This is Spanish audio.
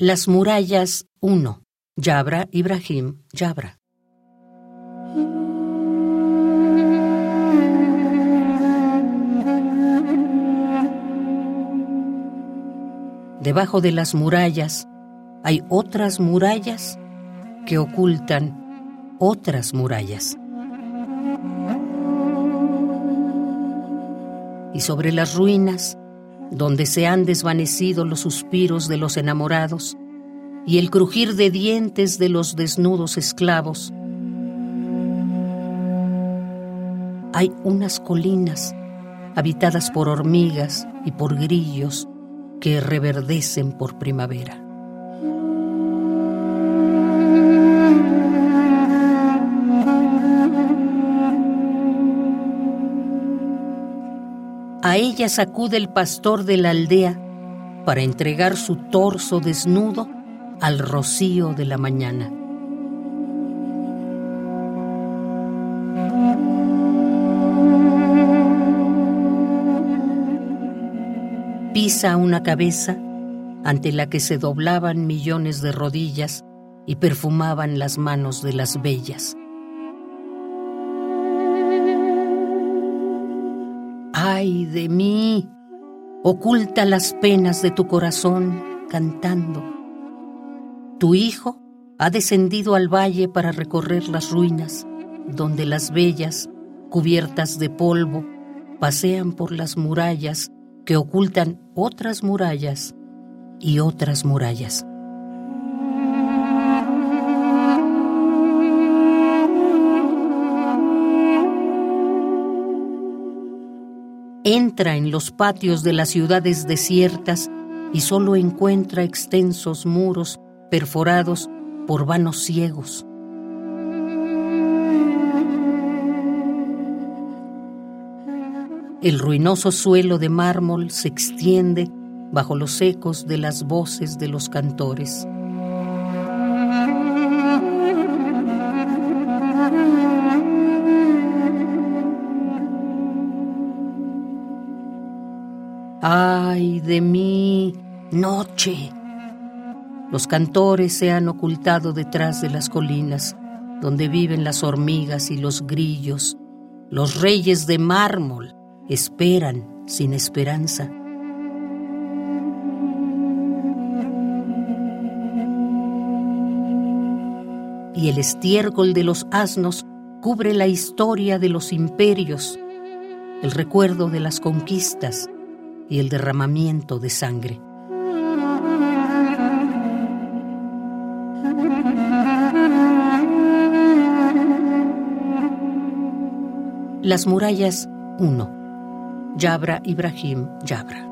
Las murallas 1. Yabra, Ibrahim, Yabra. Debajo de las murallas hay otras murallas que ocultan otras murallas. Y sobre las ruinas donde se han desvanecido los suspiros de los enamorados y el crujir de dientes de los desnudos esclavos. Hay unas colinas habitadas por hormigas y por grillos que reverdecen por primavera. A ella sacude el pastor de la aldea para entregar su torso desnudo al rocío de la mañana. Pisa una cabeza ante la que se doblaban millones de rodillas y perfumaban las manos de las bellas. Ay de mí, oculta las penas de tu corazón cantando. Tu hijo ha descendido al valle para recorrer las ruinas, donde las bellas, cubiertas de polvo, pasean por las murallas que ocultan otras murallas y otras murallas. Entra en los patios de las ciudades desiertas y solo encuentra extensos muros perforados por vanos ciegos. El ruinoso suelo de mármol se extiende bajo los ecos de las voces de los cantores. Ay de mí, noche. Los cantores se han ocultado detrás de las colinas, donde viven las hormigas y los grillos. Los reyes de mármol esperan sin esperanza. Y el estiércol de los asnos cubre la historia de los imperios, el recuerdo de las conquistas, y el derramamiento de sangre. Las murallas 1. Yabra Ibrahim Yabra.